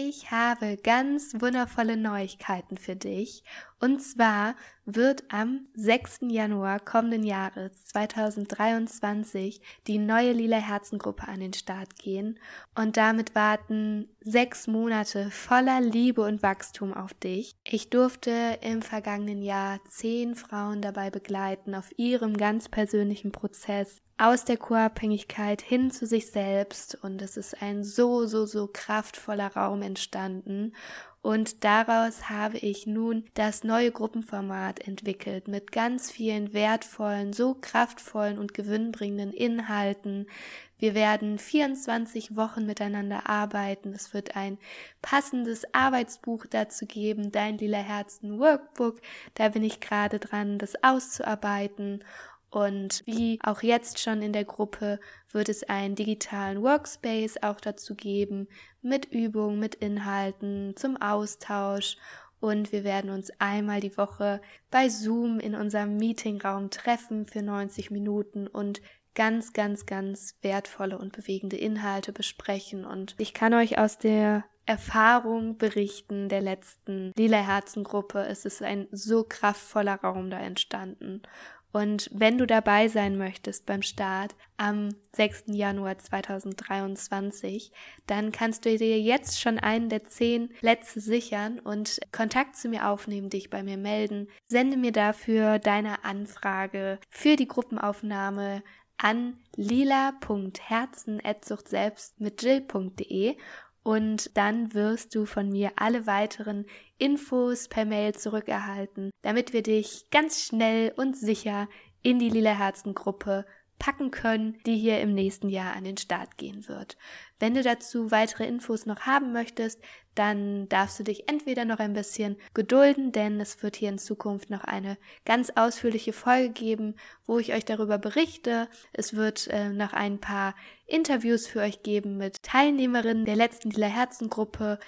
Ich habe ganz wundervolle Neuigkeiten für dich. Und zwar wird am 6. Januar kommenden Jahres 2023 die neue Lila Herzengruppe an den Start gehen. Und damit warten sechs Monate voller Liebe und Wachstum auf dich. Ich durfte im vergangenen Jahr zehn Frauen dabei begleiten auf ihrem ganz persönlichen Prozess aus der Co-Abhängigkeit hin zu sich selbst und es ist ein so, so, so kraftvoller Raum entstanden und daraus habe ich nun das neue Gruppenformat entwickelt mit ganz vielen wertvollen, so kraftvollen und gewinnbringenden Inhalten. Wir werden 24 Wochen miteinander arbeiten. Es wird ein passendes Arbeitsbuch dazu geben, dein lila Herzen Workbook. Da bin ich gerade dran, das auszuarbeiten. Und wie auch jetzt schon in der Gruppe wird es einen digitalen Workspace auch dazu geben, mit Übungen, mit Inhalten, zum Austausch. Und wir werden uns einmal die Woche bei Zoom in unserem Meetingraum treffen für 90 Minuten und ganz, ganz, ganz wertvolle und bewegende Inhalte besprechen. Und ich kann euch aus der Erfahrung berichten der letzten Lila Herzen Gruppe. Es ist ein so kraftvoller Raum da entstanden. Und wenn du dabei sein möchtest beim Start am 6. Januar 2023, dann kannst du dir jetzt schon einen der zehn Plätze sichern und Kontakt zu mir aufnehmen, dich bei mir melden. Sende mir dafür deine Anfrage für die Gruppenaufnahme an lila.herzen.suchtselbst mit jill.de und dann wirst du von mir alle weiteren Infos per Mail zurückerhalten, damit wir dich ganz schnell und sicher in die Lila Herzen Gruppe packen können, die hier im nächsten Jahr an den Start gehen wird. Wenn du dazu weitere Infos noch haben möchtest, dann darfst du dich entweder noch ein bisschen gedulden, denn es wird hier in Zukunft noch eine ganz ausführliche Folge geben, wo ich euch darüber berichte. Es wird äh, noch ein paar Interviews für euch geben mit Teilnehmerinnen der letzten Lila Herzengruppe,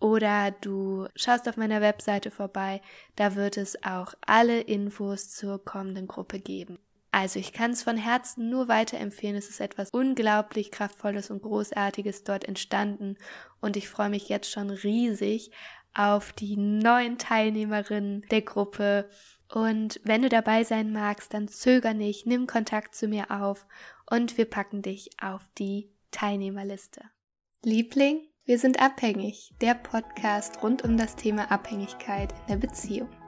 oder du schaust auf meiner Webseite vorbei, da wird es auch alle Infos zur kommenden Gruppe geben. Also ich kann es von Herzen nur weiterempfehlen. Es ist etwas unglaublich kraftvolles und großartiges dort entstanden und ich freue mich jetzt schon riesig auf die neuen Teilnehmerinnen der Gruppe. Und wenn du dabei sein magst, dann zöger nicht, nimm Kontakt zu mir auf und wir packen dich auf die Teilnehmerliste. Liebling, wir sind abhängig, der Podcast rund um das Thema Abhängigkeit in der Beziehung.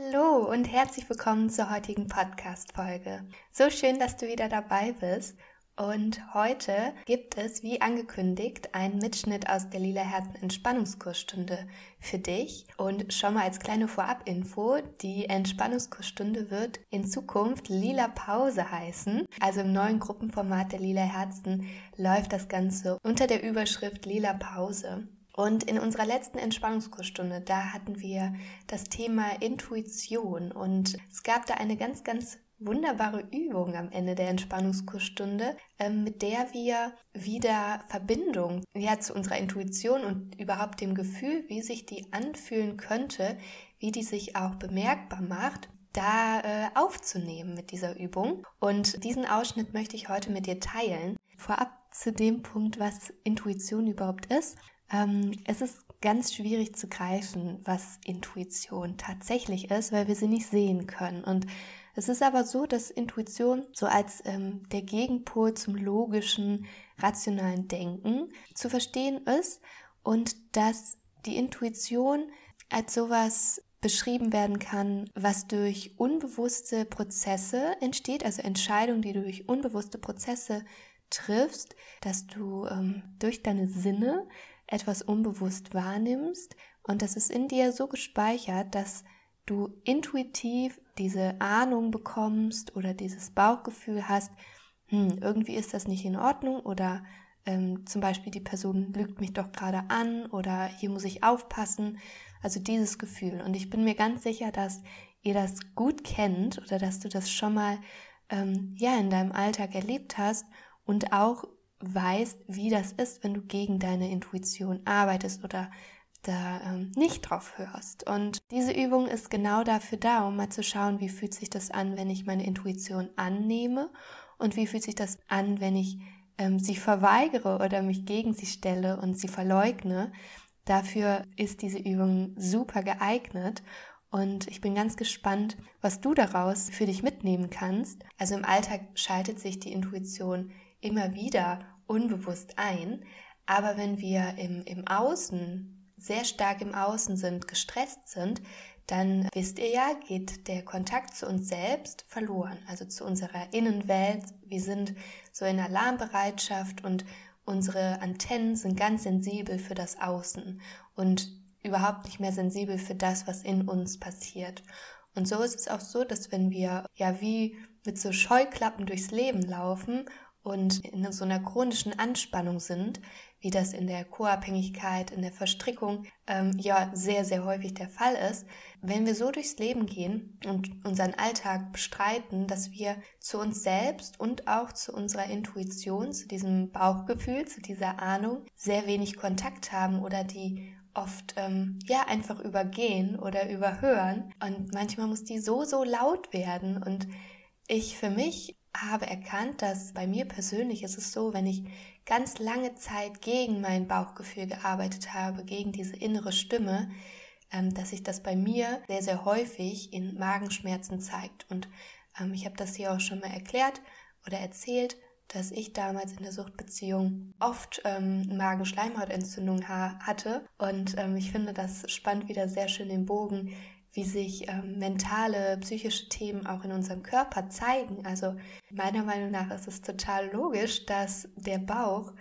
Hallo und herzlich willkommen zur heutigen Podcast-Folge. So schön, dass du wieder dabei bist. Und heute gibt es, wie angekündigt, einen Mitschnitt aus der Lila Herzen Entspannungskursstunde für dich. Und schon mal als kleine Vorab-Info, die Entspannungskursstunde wird in Zukunft Lila Pause heißen. Also im neuen Gruppenformat der Lila Herzen läuft das Ganze unter der Überschrift Lila Pause. Und in unserer letzten Entspannungskursstunde, da hatten wir das Thema Intuition und es gab da eine ganz, ganz wunderbare Übung am Ende der Entspannungskursstunde, ähm, mit der wir wieder Verbindung ja, zu unserer Intuition und überhaupt dem Gefühl, wie sich die anfühlen könnte, wie die sich auch bemerkbar macht, da äh, aufzunehmen mit dieser Übung. Und diesen Ausschnitt möchte ich heute mit dir teilen. Vorab zu dem Punkt, was Intuition überhaupt ist. Ähm, es ist ganz schwierig zu greifen, was Intuition tatsächlich ist, weil wir sie nicht sehen können. Und es ist aber so, dass Intuition so als ähm, der Gegenpol zum logischen, rationalen Denken zu verstehen ist und dass die Intuition als sowas beschrieben werden kann, was durch unbewusste Prozesse entsteht, also Entscheidungen, die du durch unbewusste Prozesse triffst, dass du ähm, durch deine Sinne etwas unbewusst wahrnimmst und das ist in dir so gespeichert, dass du intuitiv diese Ahnung bekommst oder dieses Bauchgefühl hast, hm, irgendwie ist das nicht in Ordnung oder ähm, zum Beispiel die Person lügt mich doch gerade an oder hier muss ich aufpassen. Also dieses Gefühl. Und ich bin mir ganz sicher, dass ihr das gut kennt oder dass du das schon mal ähm, ja in deinem Alltag erlebt hast und auch weißt, wie das ist, wenn du gegen deine Intuition arbeitest oder da ähm, nicht drauf hörst. Und diese Übung ist genau dafür da, um mal zu schauen, wie fühlt sich das an, wenn ich meine Intuition annehme und wie fühlt sich das an, wenn ich ähm, sie verweigere oder mich gegen sie stelle und sie verleugne. Dafür ist diese Übung super geeignet und ich bin ganz gespannt, was du daraus für dich mitnehmen kannst. Also im Alltag schaltet sich die Intuition immer wieder unbewusst ein, aber wenn wir im, im Außen, sehr stark im Außen sind, gestresst sind, dann wisst ihr ja, geht der Kontakt zu uns selbst verloren, also zu unserer Innenwelt. Wir sind so in Alarmbereitschaft und unsere Antennen sind ganz sensibel für das Außen und überhaupt nicht mehr sensibel für das, was in uns passiert. Und so ist es auch so, dass wenn wir ja wie mit so Scheuklappen durchs Leben laufen und in so einer chronischen Anspannung sind, wie das in der Co-Abhängigkeit, in der Verstrickung ähm, ja sehr, sehr häufig der Fall ist, wenn wir so durchs Leben gehen und unseren Alltag bestreiten, dass wir zu uns selbst und auch zu unserer Intuition, zu diesem Bauchgefühl, zu dieser Ahnung sehr wenig Kontakt haben oder die oft ähm, ja einfach übergehen oder überhören. Und manchmal muss die so so laut werden und ich für mich habe erkannt, dass bei mir persönlich ist es so, wenn ich ganz lange Zeit gegen mein Bauchgefühl gearbeitet habe, gegen diese innere Stimme, ähm, dass sich das bei mir sehr, sehr häufig in Magenschmerzen zeigt. Und ähm, ich habe das hier auch schon mal erklärt oder erzählt, dass ich damals in der Suchtbeziehung oft ähm, Magenschleimhautentzündung ha hatte. Und ähm, ich finde, das spannt wieder sehr schön den Bogen wie sich ähm, mentale, psychische Themen auch in unserem Körper zeigen. Also meiner Meinung nach ist es total logisch, dass der Bauch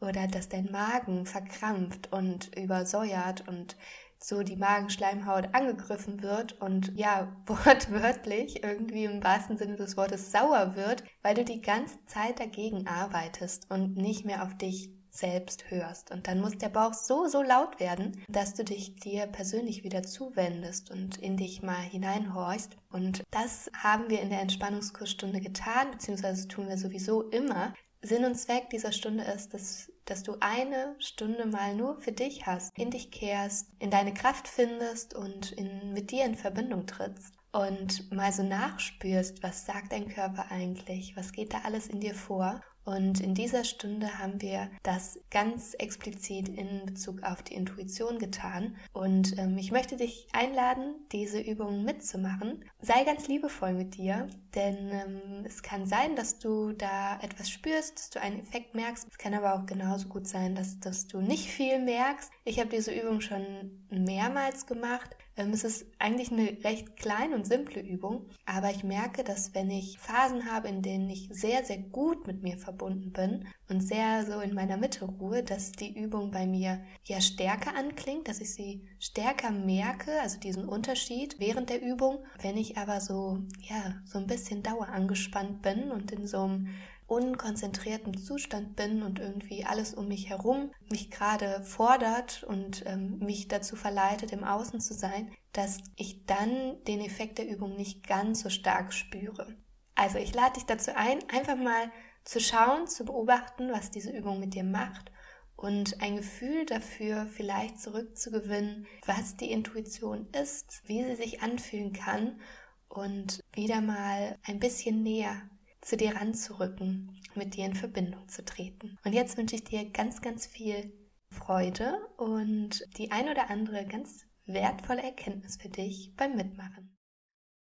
oder dass dein Magen verkrampft und übersäuert und so die Magenschleimhaut angegriffen wird und ja, wortwörtlich irgendwie im wahrsten Sinne des Wortes sauer wird, weil du die ganze Zeit dagegen arbeitest und nicht mehr auf dich selbst hörst. Und dann muss der Bauch so, so laut werden, dass du dich dir persönlich wieder zuwendest und in dich mal hineinhorchst. Und das haben wir in der Entspannungskursstunde getan, beziehungsweise tun wir sowieso immer. Sinn und Zweck dieser Stunde ist, dass, dass du eine Stunde mal nur für dich hast, in dich kehrst, in deine Kraft findest und in, mit dir in Verbindung trittst und mal so nachspürst, was sagt dein Körper eigentlich, was geht da alles in dir vor und in dieser Stunde haben wir das ganz explizit in Bezug auf die Intuition getan. Und ähm, ich möchte dich einladen, diese Übungen mitzumachen. Sei ganz liebevoll mit dir, denn ähm, es kann sein, dass du da etwas spürst, dass du einen Effekt merkst. Es kann aber auch genauso gut sein, dass, dass du nicht viel merkst. Ich habe diese Übung schon mehrmals gemacht. Ähm, es ist eigentlich eine recht kleine und simple Übung, aber ich merke, dass wenn ich Phasen habe, in denen ich sehr, sehr gut mit mir verbunden bin und sehr so in meiner Mitte ruhe, dass die Übung bei mir ja stärker anklingt, dass ich sie stärker merke, also diesen Unterschied während der Übung. Wenn ich aber so, ja, so ein bisschen dauerangespannt bin und in so einem unkonzentrierten Zustand bin und irgendwie alles um mich herum mich gerade fordert und ähm, mich dazu verleitet, im Außen zu sein, dass ich dann den Effekt der Übung nicht ganz so stark spüre. Also ich lade dich dazu ein, einfach mal zu schauen, zu beobachten, was diese Übung mit dir macht und ein Gefühl dafür vielleicht zurückzugewinnen, was die Intuition ist, wie sie sich anfühlen kann und wieder mal ein bisschen näher zu dir ranzurücken, mit dir in Verbindung zu treten. Und jetzt wünsche ich dir ganz, ganz viel Freude und die ein oder andere ganz wertvolle Erkenntnis für dich beim Mitmachen.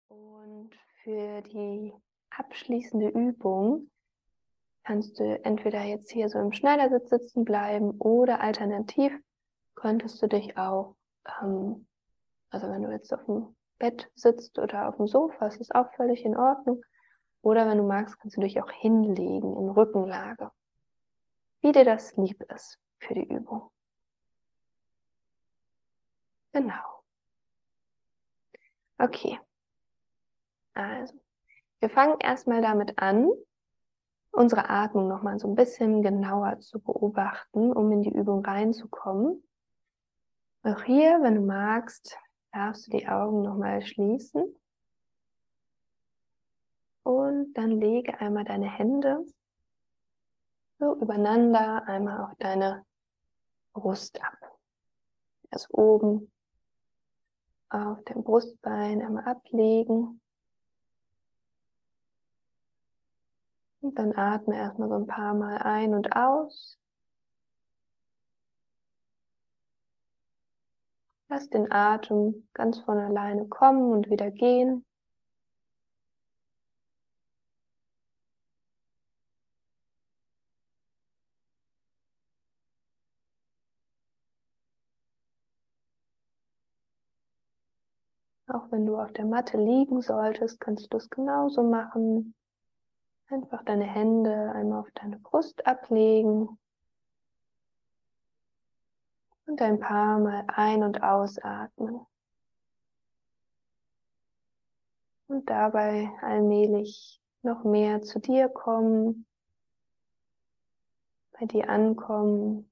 Und für die abschließende Übung kannst du entweder jetzt hier so im Schneidersitz sitzen bleiben oder alternativ könntest du dich auch, ähm, also wenn du jetzt auf dem Bett sitzt oder auf dem Sofa, ist es auch völlig in Ordnung. Oder wenn du magst, kannst du dich auch hinlegen in Rückenlage. Wie dir das lieb ist für die Übung. Genau. Okay. Also, wir fangen erstmal damit an, unsere Atmung nochmal so ein bisschen genauer zu beobachten, um in die Übung reinzukommen. Auch hier, wenn du magst, darfst du die Augen nochmal schließen. Und dann lege einmal deine Hände so übereinander, einmal auf deine Brust ab. Erst oben auf dem Brustbein einmal ablegen. Und dann atme erstmal so ein paar Mal ein und aus. Lass den Atem ganz von alleine kommen und wieder gehen. Wenn du auf der Matte liegen solltest, kannst du es genauso machen. Einfach deine Hände einmal auf deine Brust ablegen und ein paar Mal ein- und ausatmen. Und dabei allmählich noch mehr zu dir kommen, bei dir ankommen.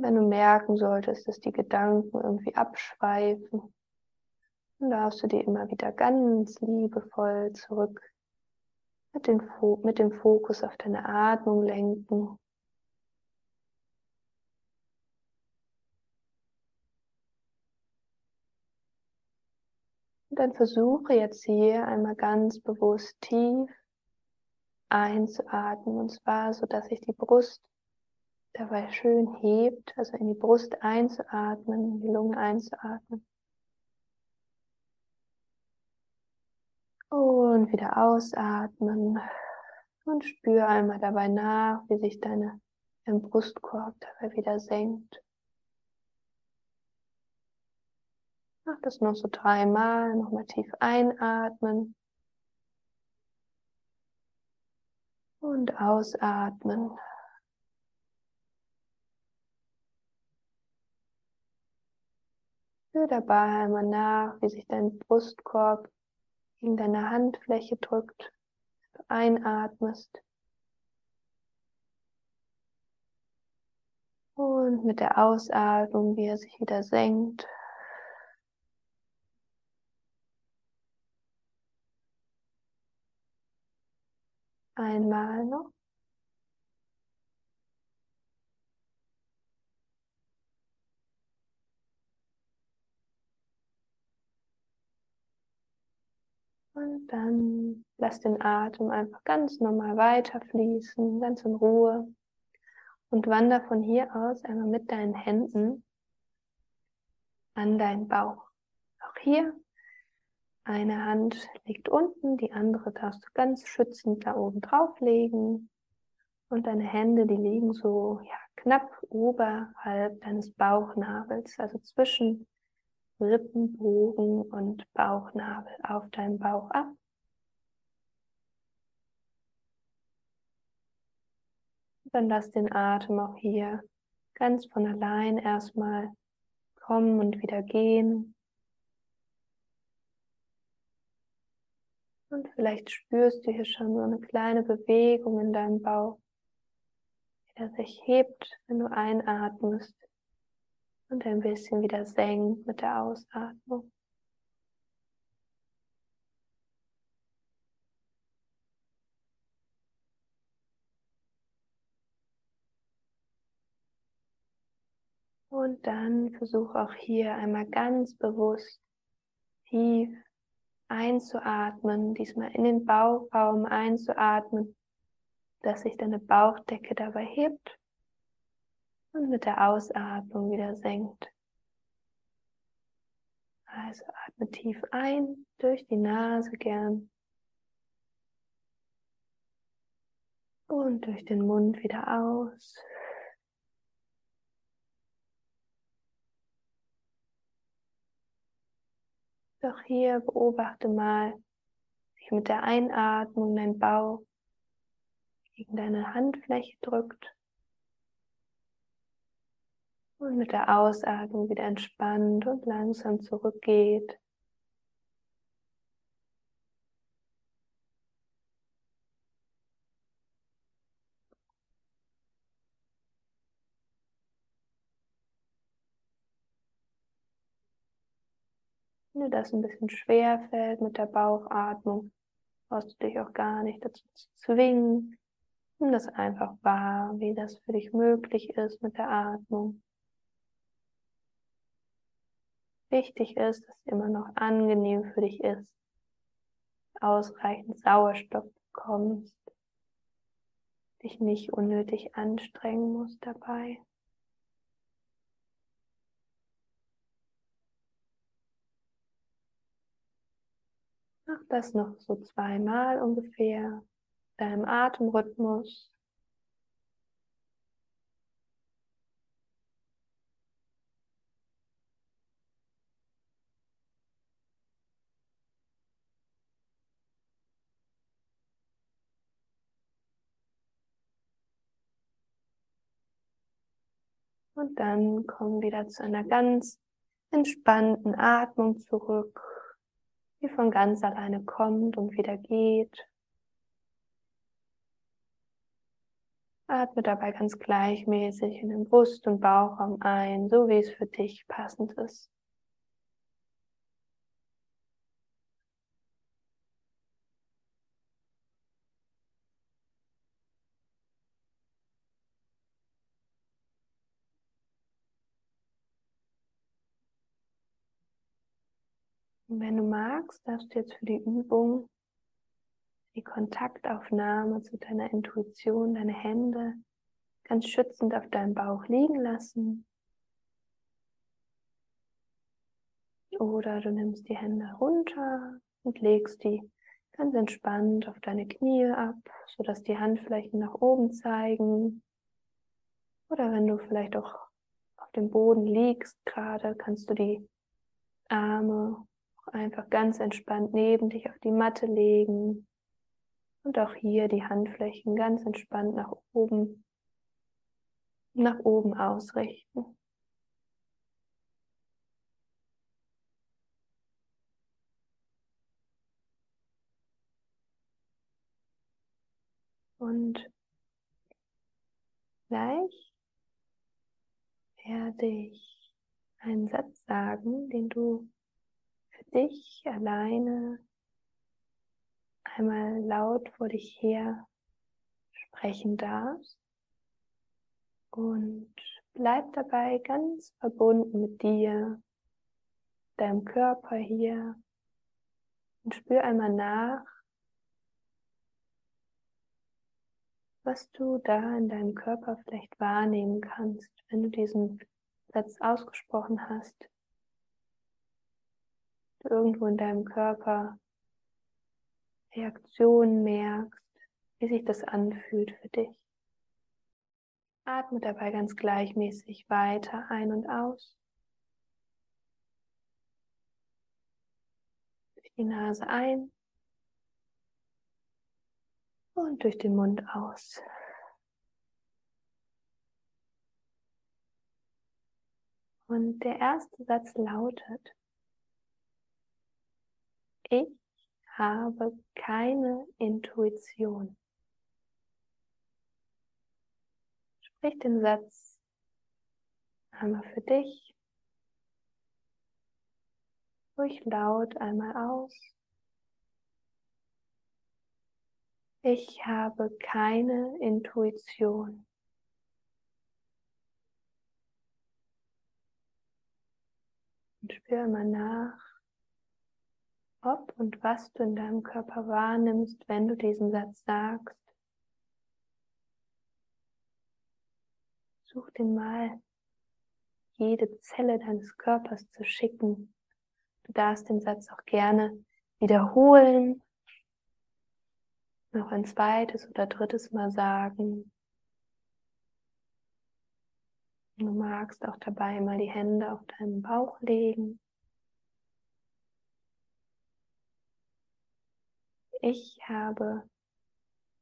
Wenn du merken solltest, dass die Gedanken irgendwie abschweifen, dann darfst du dir immer wieder ganz liebevoll zurück mit, mit dem Fokus auf deine Atmung lenken. Und dann versuche jetzt hier einmal ganz bewusst tief einzuatmen. Und zwar so, dass sich die Brust dabei schön hebt, also in die Brust einzuatmen, in die Lunge einzuatmen. Und wieder ausatmen und spüre einmal dabei nach, wie sich deine, dein Brustkorb dabei wieder senkt. Mach das noch so dreimal. Nochmal tief einatmen. Und ausatmen. Spür dabei einmal nach, wie sich dein Brustkorb in deine Handfläche drückt. Du einatmest. Und mit der Ausatmung, wie er sich wieder senkt. Einmal noch. Und dann lass den Atem einfach ganz normal weiterfließen, ganz in Ruhe. Und wander von hier aus einmal mit deinen Händen an deinen Bauch. Auch hier eine Hand liegt unten, die andere darfst du ganz schützend da oben drauf legen. Und deine Hände, die liegen so ja, knapp oberhalb deines Bauchnabels, also zwischen Rippenbogen und Bauchnabel auf deinem Bauch ab. Dann lass den Atem auch hier ganz von allein erstmal kommen und wieder gehen. Und vielleicht spürst du hier schon so eine kleine Bewegung in deinem Bauch, wie der sich hebt, wenn du einatmest und ein bisschen wieder senkt mit der Ausatmung. Und dann versuch auch hier einmal ganz bewusst tief einzuatmen, diesmal in den Bauchraum einzuatmen, dass sich deine Bauchdecke dabei hebt und mit der Ausatmung wieder senkt. Also atme tief ein durch die Nase gern und durch den Mund wieder aus. Doch hier beobachte mal, wie mit der Einatmung dein Bauch gegen deine Handfläche drückt und mit der Ausatmung wieder entspannt und langsam zurückgeht. Wenn dir das ein bisschen schwer fällt mit der Bauchatmung, brauchst du dich auch gar nicht dazu zu zwingen. Nimm das einfach wahr, wie das für dich möglich ist mit der Atmung. Wichtig ist, dass es immer noch angenehm für dich ist. ausreichend Sauerstoff bekommst, dich nicht unnötig anstrengen musst dabei. Mach das noch so zweimal ungefähr, deinem Atemrhythmus. Und dann komm wieder zu einer ganz entspannten Atmung zurück die von ganz alleine kommt und wieder geht. Atme dabei ganz gleichmäßig in den Brust- und Bauchraum ein, so wie es für dich passend ist. Und wenn du magst, darfst du jetzt für die Übung die Kontaktaufnahme zu deiner Intuition, deine Hände ganz schützend auf deinem Bauch liegen lassen. Oder du nimmst die Hände runter und legst die ganz entspannt auf deine Knie ab, sodass die Handflächen nach oben zeigen. Oder wenn du vielleicht auch auf dem Boden liegst gerade, kannst du die Arme einfach ganz entspannt neben dich auf die Matte legen und auch hier die Handflächen ganz entspannt nach oben, nach oben ausrichten. Und gleich werde ich einen Satz sagen, den du dich alleine einmal laut vor dich her sprechen darfst und bleib dabei ganz verbunden mit dir, deinem Körper hier und spür einmal nach, was du da in deinem Körper vielleicht wahrnehmen kannst, wenn du diesen Satz ausgesprochen hast irgendwo in deinem Körper Reaktionen merkst, wie sich das anfühlt für dich. Atme dabei ganz gleichmäßig weiter ein und aus. Durch die Nase ein und durch den Mund aus. Und der erste Satz lautet, ich habe keine Intuition. Sprich den Satz einmal für dich, ruhig laut einmal aus. Ich habe keine Intuition. Und spüre mal nach, ob und was du in deinem Körper wahrnimmst, wenn du diesen Satz sagst. Such den mal, jede Zelle deines Körpers zu schicken. Du darfst den Satz auch gerne wiederholen, noch ein zweites oder drittes Mal sagen. Du magst auch dabei mal die Hände auf deinen Bauch legen. Ich habe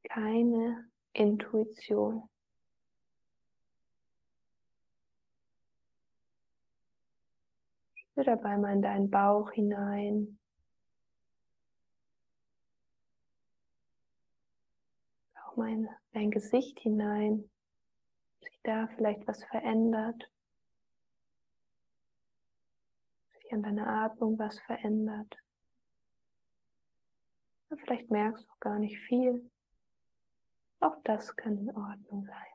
keine Intuition. Spür dabei mal in deinen Bauch hinein. Auch mein, dein Gesicht hinein. Sich da vielleicht was verändert. Sich an deiner Atmung was verändert. Vielleicht merkst du gar nicht viel. Auch das kann in Ordnung sein.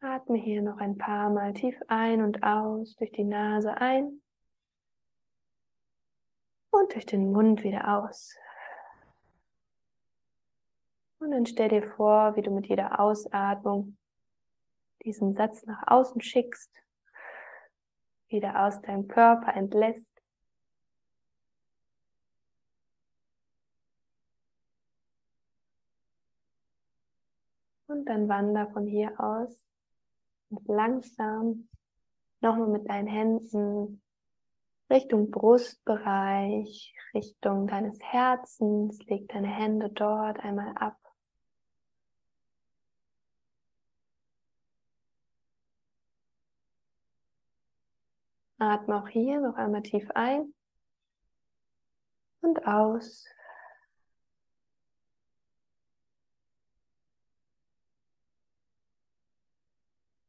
Atme hier noch ein paar Mal tief ein und aus durch die Nase ein und durch den Mund wieder aus. Und dann stell dir vor, wie du mit jeder Ausatmung diesen Satz nach außen schickst, wieder aus deinem Körper entlässt. Und dann wander von hier aus und langsam nochmal mit deinen Händen Richtung Brustbereich, Richtung deines Herzens. Leg deine Hände dort einmal ab. Atme auch hier noch einmal tief ein und aus.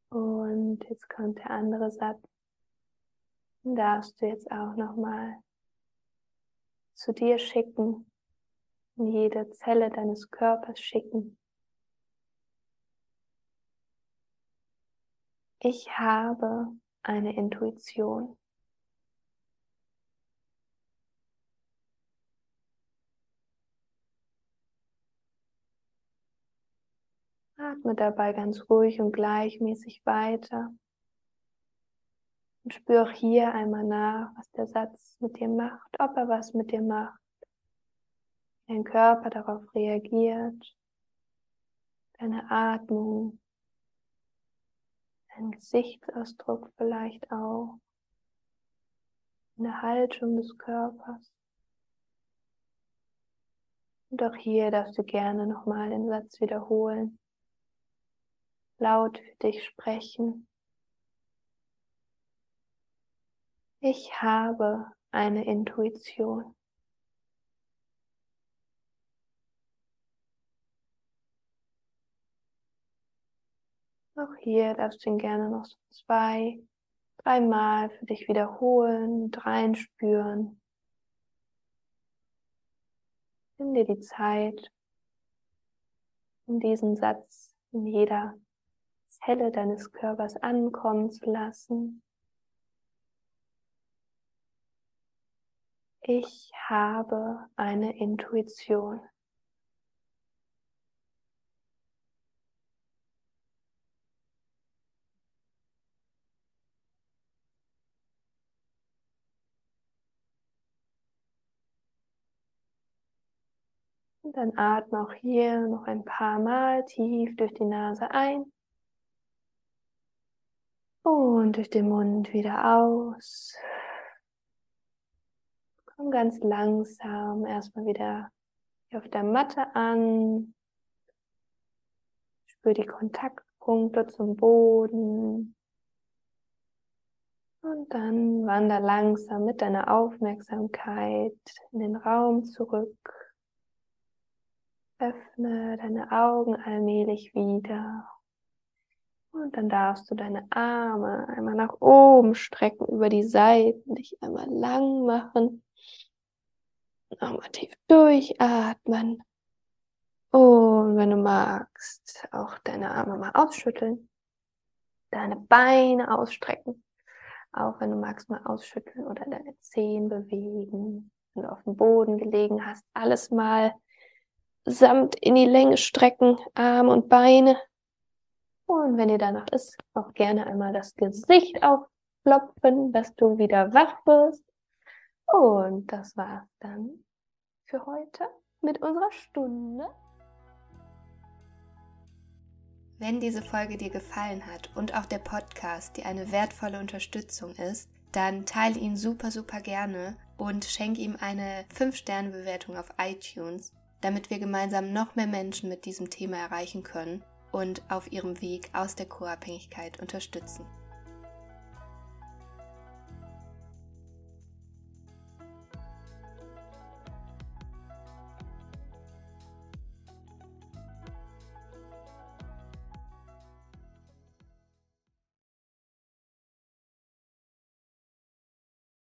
Und jetzt kommt der andere Satz. Den darfst du jetzt auch nochmal zu dir schicken, in jede Zelle deines Körpers schicken. Ich habe eine Intuition. Atme dabei ganz ruhig und gleichmäßig weiter. Und spüre auch hier einmal nach, was der Satz mit dir macht, ob er was mit dir macht. Dein Körper darauf reagiert. Deine Atmung. Dein Gesichtsausdruck vielleicht auch. Eine Haltung des Körpers. Und auch hier darfst du gerne nochmal den Satz wiederholen laut für dich sprechen. Ich habe eine Intuition. Auch hier darfst du ihn gerne noch so zwei, dreimal für dich wiederholen und reinspüren. Nimm dir die Zeit, in diesen Satz in jeder Zelle deines Körpers ankommen zu lassen. Ich habe eine Intuition. Und dann atme auch hier noch ein paar Mal tief durch die Nase ein und durch den Mund wieder aus. Komm ganz langsam erstmal wieder auf der Matte an. Spür die Kontaktpunkte zum Boden. Und dann wander langsam mit deiner Aufmerksamkeit in den Raum zurück. Öffne deine Augen allmählich wieder und dann darfst du deine Arme einmal nach oben strecken über die Seiten, dich einmal lang machen. Nochmal tief durchatmen. Und wenn du magst, auch deine Arme mal ausschütteln. Deine Beine ausstrecken. Auch wenn du magst, mal ausschütteln oder deine Zehen bewegen. Wenn du auf dem Boden gelegen hast, alles mal samt in die Länge strecken, Arme und Beine. Und wenn dir danach ist, auch gerne einmal das Gesicht aufklopfen, dass du wieder wach wirst. Und das war's dann für heute mit unserer Stunde. Wenn diese Folge dir gefallen hat und auch der Podcast dir eine wertvolle Unterstützung ist, dann teile ihn super, super gerne und schenke ihm eine 5-Sterne-Bewertung auf iTunes, damit wir gemeinsam noch mehr Menschen mit diesem Thema erreichen können und auf ihrem Weg aus der Co-Abhängigkeit unterstützen.